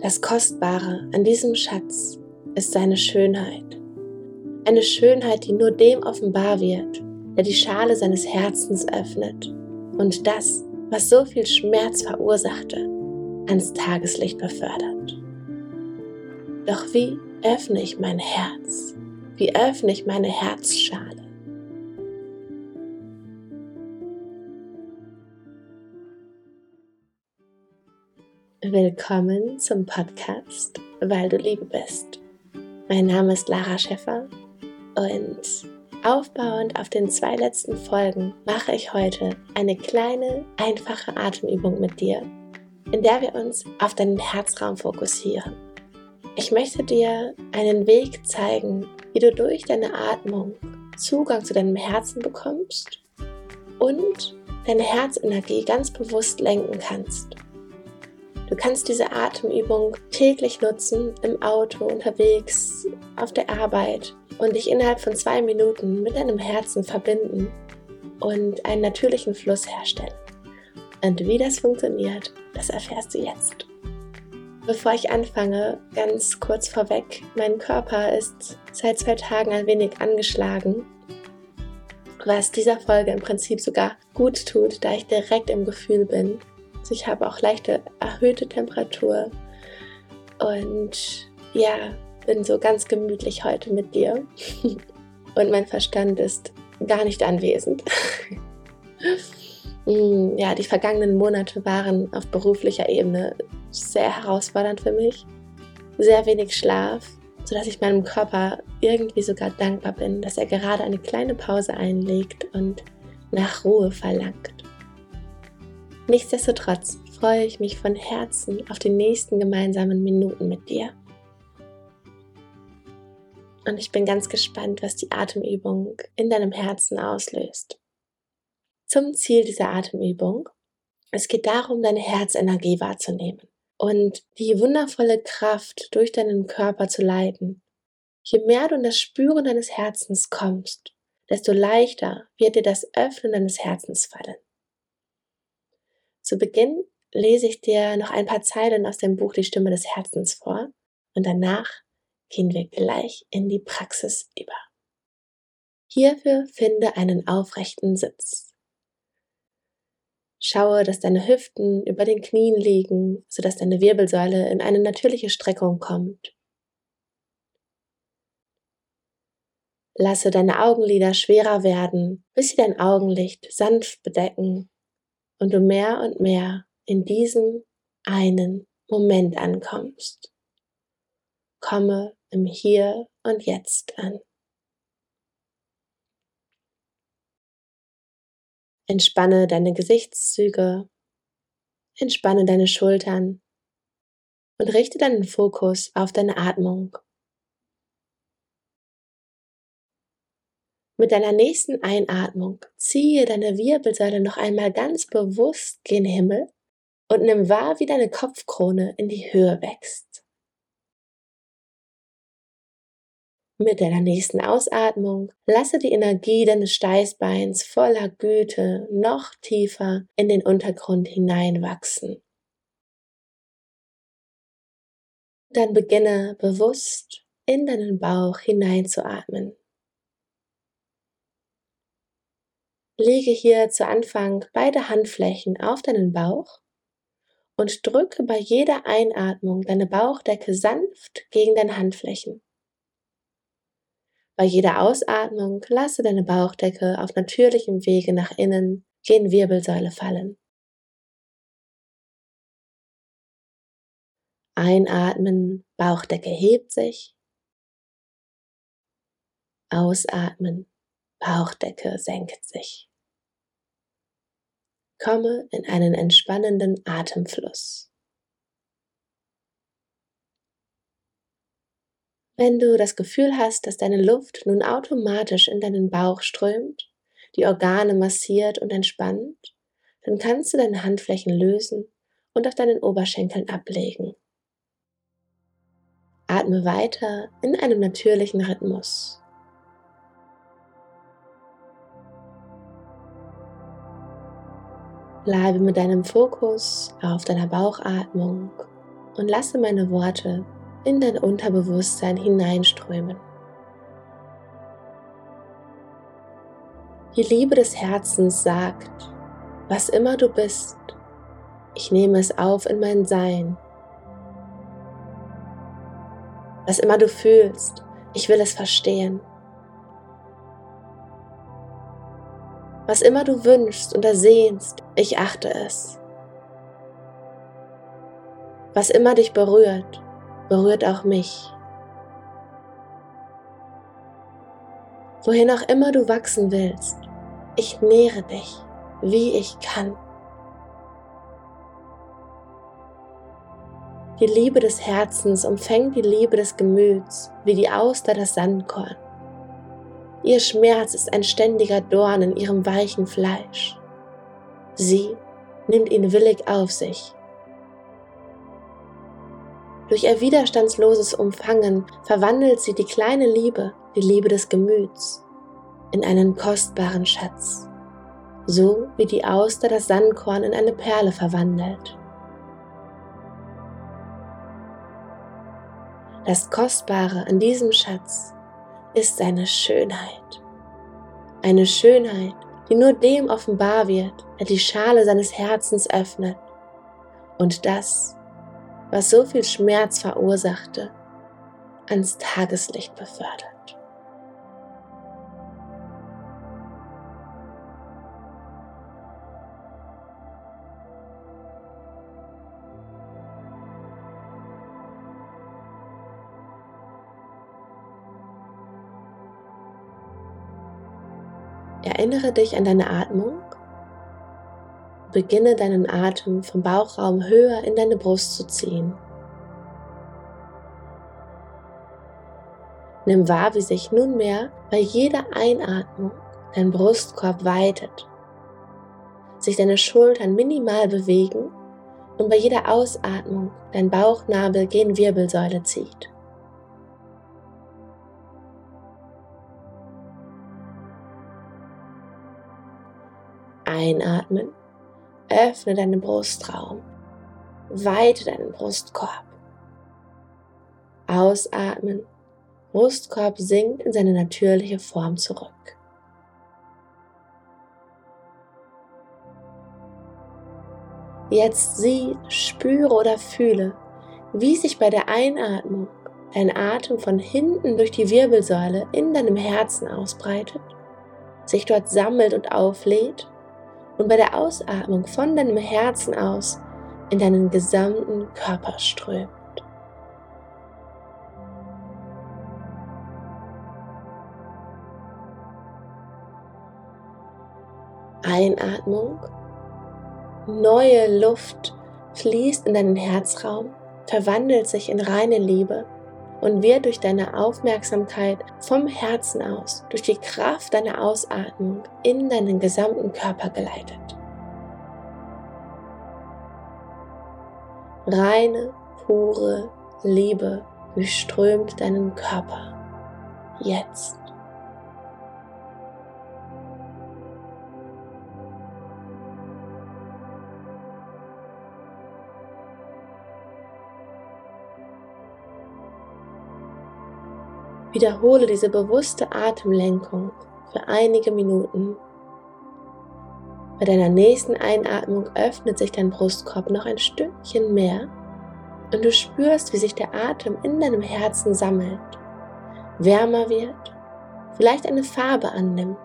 Das Kostbare an diesem Schatz ist seine Schönheit. Eine Schönheit, die nur dem offenbar wird, der die Schale seines Herzens öffnet und das, was so viel Schmerz verursachte, ans Tageslicht befördert. Doch wie öffne ich mein Herz? Wie öffne ich meine Herzschale? Willkommen zum Podcast, weil du Liebe bist. Mein Name ist Lara Schäffer und aufbauend auf den zwei letzten Folgen mache ich heute eine kleine, einfache Atemübung mit dir, in der wir uns auf deinen Herzraum fokussieren. Ich möchte dir einen Weg zeigen, wie du durch deine Atmung Zugang zu deinem Herzen bekommst und deine Herzenergie ganz bewusst lenken kannst. Du kannst diese Atemübung täglich nutzen, im Auto, unterwegs, auf der Arbeit und dich innerhalb von zwei Minuten mit deinem Herzen verbinden und einen natürlichen Fluss herstellen. Und wie das funktioniert, das erfährst du jetzt. Bevor ich anfange, ganz kurz vorweg, mein Körper ist seit zwei Tagen ein wenig angeschlagen, was dieser Folge im Prinzip sogar gut tut, da ich direkt im Gefühl bin. Ich habe auch leichte erhöhte Temperatur und ja, bin so ganz gemütlich heute mit dir und mein Verstand ist gar nicht anwesend. Mm, ja, die vergangenen Monate waren auf beruflicher Ebene sehr herausfordernd für mich. Sehr wenig Schlaf, sodass ich meinem Körper irgendwie sogar dankbar bin, dass er gerade eine kleine Pause einlegt und nach Ruhe verlangt. Nichtsdestotrotz freue ich mich von Herzen auf die nächsten gemeinsamen Minuten mit dir. Und ich bin ganz gespannt, was die Atemübung in deinem Herzen auslöst. Zum Ziel dieser Atemübung. Es geht darum, deine Herzenergie wahrzunehmen und die wundervolle Kraft durch deinen Körper zu leiten. Je mehr du in das Spüren deines Herzens kommst, desto leichter wird dir das Öffnen deines Herzens fallen. Zu Beginn lese ich dir noch ein paar Zeilen aus dem Buch Die Stimme des Herzens vor und danach gehen wir gleich in die Praxis über. Hierfür finde einen aufrechten Sitz. Schaue, dass deine Hüften über den Knien liegen, sodass deine Wirbelsäule in eine natürliche Streckung kommt. Lasse deine Augenlider schwerer werden, bis sie dein Augenlicht sanft bedecken und du mehr und mehr in diesem einen Moment ankommst. Komme im Hier und Jetzt an. Entspanne deine Gesichtszüge, entspanne deine Schultern und richte deinen Fokus auf deine Atmung. Mit deiner nächsten Einatmung ziehe deine Wirbelsäule noch einmal ganz bewusst gen Himmel und nimm wahr, wie deine Kopfkrone in die Höhe wächst. Mit deiner nächsten Ausatmung lasse die Energie deines Steißbeins voller Güte noch tiefer in den Untergrund hineinwachsen. Dann beginne bewusst in deinen Bauch hineinzuatmen. Lege hier zu Anfang beide Handflächen auf deinen Bauch und drücke bei jeder Einatmung deine Bauchdecke sanft gegen deine Handflächen. Bei jeder Ausatmung lasse deine Bauchdecke auf natürlichem Wege nach innen gen Wirbelsäule fallen. Einatmen, Bauchdecke hebt sich. Ausatmen, Bauchdecke senkt sich. Komme in einen entspannenden Atemfluss. Wenn du das Gefühl hast, dass deine Luft nun automatisch in deinen Bauch strömt, die Organe massiert und entspannt, dann kannst du deine Handflächen lösen und auf deinen Oberschenkeln ablegen. Atme weiter in einem natürlichen Rhythmus. Bleibe mit deinem Fokus auf deiner Bauchatmung und lasse meine Worte in dein Unterbewusstsein hineinströmen. Die Liebe des Herzens sagt, was immer du bist, ich nehme es auf in mein Sein. Was immer du fühlst, ich will es verstehen. Was immer du wünschst und ersehnst, ich achte es. Was immer dich berührt, berührt auch mich. Wohin auch immer du wachsen willst, ich nähre dich, wie ich kann. Die Liebe des Herzens umfängt die Liebe des Gemüts wie die Auster das Sandkorn. Ihr Schmerz ist ein ständiger Dorn in ihrem weichen Fleisch. Sie nimmt ihn willig auf sich. Durch ihr widerstandsloses Umfangen verwandelt sie die kleine Liebe, die Liebe des Gemüts, in einen kostbaren Schatz, so wie die Auster das Sandkorn in eine Perle verwandelt. Das Kostbare an diesem Schatz ist seine Schönheit. Eine Schönheit, die nur dem offenbar wird, der die Schale seines Herzens öffnet und das, was so viel Schmerz verursachte, ans Tageslicht befördert. Erinnere dich an deine Atmung. Beginne deinen Atem vom Bauchraum höher in deine Brust zu ziehen. Nimm wahr, wie sich nunmehr bei jeder Einatmung dein Brustkorb weitet, sich deine Schultern minimal bewegen und bei jeder Ausatmung dein Bauchnabel gen Wirbelsäule zieht. Einatmen, öffne deinen Brustraum, weite deinen Brustkorb. Ausatmen, Brustkorb sinkt in seine natürliche Form zurück. Jetzt sieh, spüre oder fühle, wie sich bei der Einatmung dein Atem von hinten durch die Wirbelsäule in deinem Herzen ausbreitet, sich dort sammelt und auflädt und bei der Ausatmung von deinem Herzen aus in deinen gesamten Körper strömt. Einatmung, neue Luft fließt in deinen Herzraum, verwandelt sich in reine Liebe und wird durch deine Aufmerksamkeit vom Herzen aus, durch die Kraft deiner Ausatmung in deinen gesamten Körper geleitet. Reine, pure Liebe durchströmt deinen Körper. Jetzt. Wiederhole diese bewusste Atemlenkung für einige Minuten. Bei deiner nächsten Einatmung öffnet sich dein Brustkorb noch ein Stückchen mehr und du spürst, wie sich der Atem in deinem Herzen sammelt, wärmer wird, vielleicht eine Farbe annimmt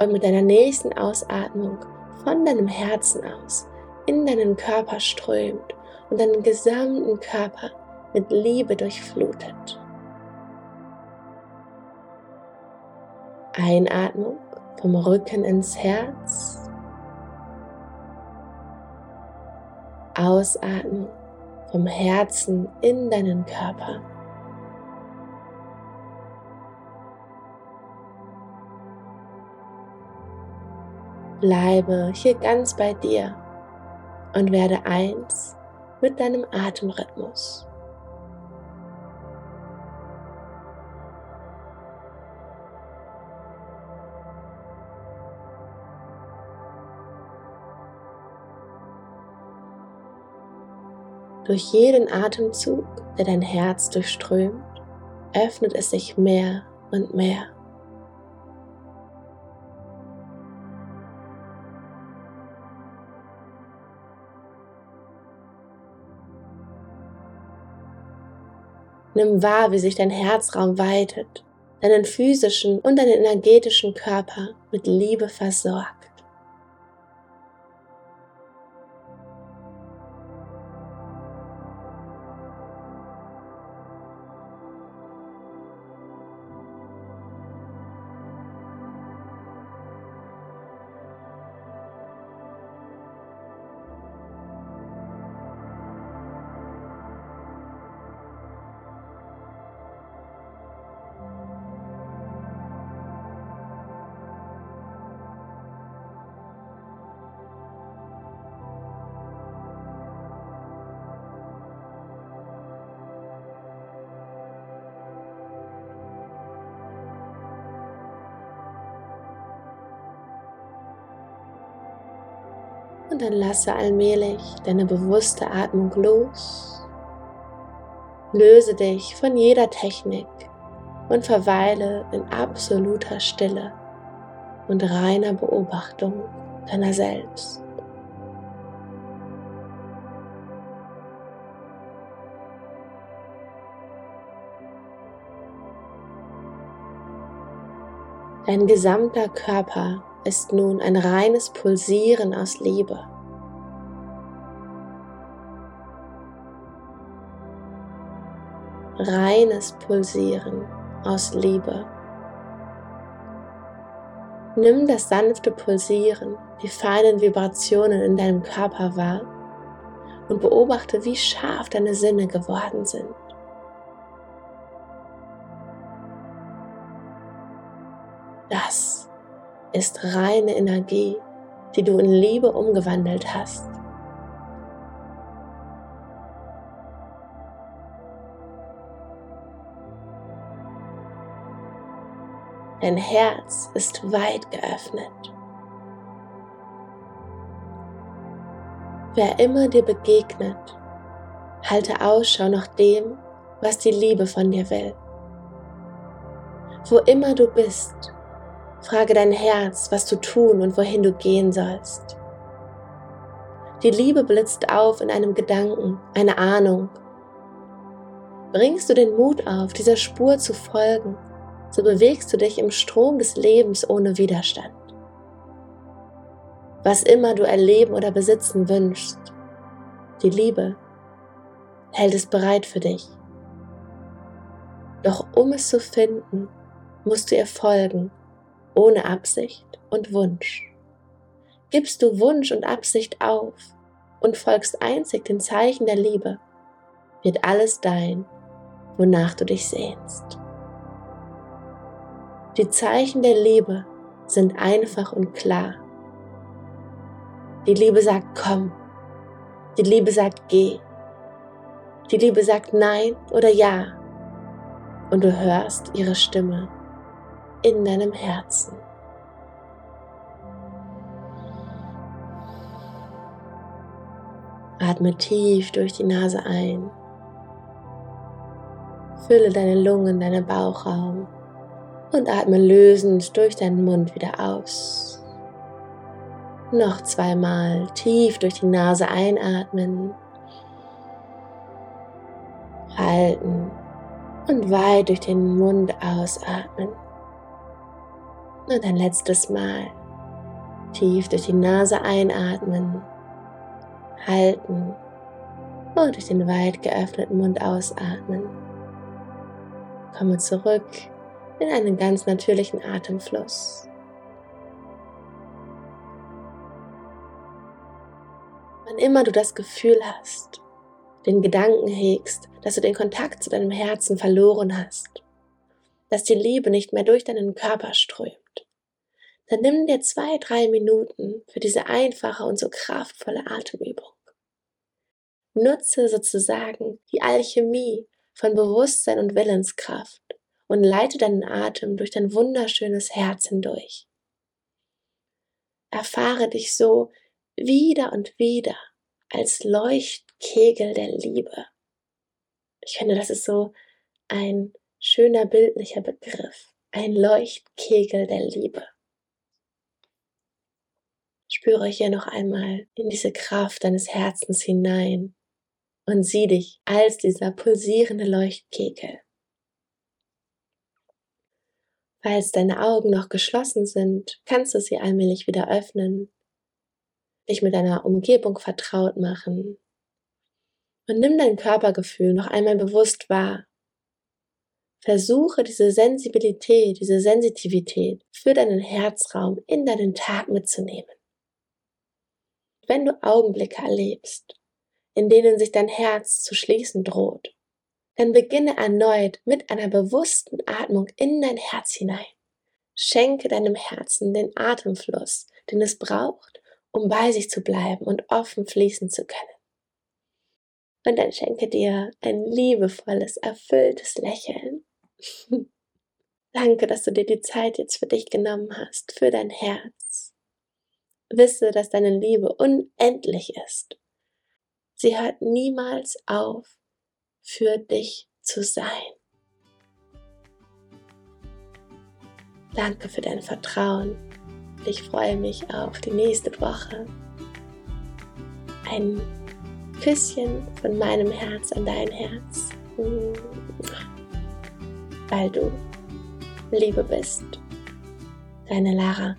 und mit deiner nächsten Ausatmung von deinem Herzen aus in deinen Körper strömt und deinen gesamten Körper mit Liebe durchflutet. Einatmung vom Rücken ins Herz. Ausatmung vom Herzen in deinen Körper. Bleibe hier ganz bei dir und werde eins mit deinem Atemrhythmus. Durch jeden Atemzug, der dein Herz durchströmt, öffnet es sich mehr und mehr. Nimm wahr, wie sich dein Herzraum weitet, deinen physischen und deinen energetischen Körper mit Liebe versorgt. Und dann lasse allmählich deine bewusste Atmung los. Löse dich von jeder Technik und verweile in absoluter Stille und reiner Beobachtung deiner selbst. Dein gesamter Körper ist nun ein reines Pulsieren aus Liebe. Reines Pulsieren aus Liebe. Nimm das sanfte Pulsieren, die feinen Vibrationen in deinem Körper wahr und beobachte, wie scharf deine Sinne geworden sind. Das ist reine Energie, die du in Liebe umgewandelt hast. Dein Herz ist weit geöffnet. Wer immer dir begegnet, halte Ausschau nach dem, was die Liebe von dir will. Wo immer du bist, Frage dein Herz, was du tun und wohin du gehen sollst. Die Liebe blitzt auf in einem Gedanken, eine Ahnung. Bringst du den Mut auf, dieser Spur zu folgen, so bewegst du dich im Strom des Lebens ohne Widerstand. Was immer du erleben oder besitzen wünschst, die Liebe hält es bereit für dich. Doch um es zu finden, musst du ihr folgen ohne Absicht und Wunsch. Gibst du Wunsch und Absicht auf und folgst einzig den Zeichen der Liebe, wird alles dein, wonach du dich sehnst. Die Zeichen der Liebe sind einfach und klar. Die Liebe sagt komm, die Liebe sagt geh, die Liebe sagt nein oder ja und du hörst ihre Stimme in deinem Herzen. Atme tief durch die Nase ein. Fülle deine Lungen, deinen Bauchraum und atme lösend durch deinen Mund wieder aus. Noch zweimal tief durch die Nase einatmen, halten und weit durch den Mund ausatmen. Und ein letztes Mal tief durch die Nase einatmen, halten und durch den weit geöffneten Mund ausatmen. Komme zurück in einen ganz natürlichen Atemfluss. Wann immer du das Gefühl hast, den Gedanken hegst, dass du den Kontakt zu deinem Herzen verloren hast, dass die Liebe nicht mehr durch deinen Körper strömt, dann nimm dir zwei, drei Minuten für diese einfache und so kraftvolle Atemübung. Nutze sozusagen die Alchemie von Bewusstsein und Willenskraft und leite deinen Atem durch dein wunderschönes Herz hindurch. Erfahre dich so wieder und wieder als Leucht Leuchtkegel der Liebe. Ich finde, das ist so ein schöner bildlicher Begriff. Ein Leuchtkegel der Liebe. Spüre hier noch einmal in diese Kraft deines Herzens hinein und sieh dich als dieser pulsierende Leuchtkegel. Falls deine Augen noch geschlossen sind, kannst du sie allmählich wieder öffnen, dich mit deiner Umgebung vertraut machen und nimm dein Körpergefühl noch einmal bewusst wahr. Versuche diese Sensibilität, diese Sensitivität für deinen Herzraum in deinen Tag mitzunehmen. Wenn du Augenblicke erlebst, in denen sich dein Herz zu schließen droht, dann beginne erneut mit einer bewussten Atmung in dein Herz hinein. Schenke deinem Herzen den Atemfluss, den es braucht, um bei sich zu bleiben und offen fließen zu können. Und dann schenke dir ein liebevolles, erfülltes Lächeln. Danke, dass du dir die Zeit jetzt für dich genommen hast, für dein Herz. Wisse, dass deine Liebe unendlich ist. Sie hört niemals auf, für dich zu sein. Danke für dein Vertrauen. Ich freue mich auf die nächste Woche. Ein Küsschen von meinem Herz an dein Herz. Weil du Liebe bist. Deine Lara.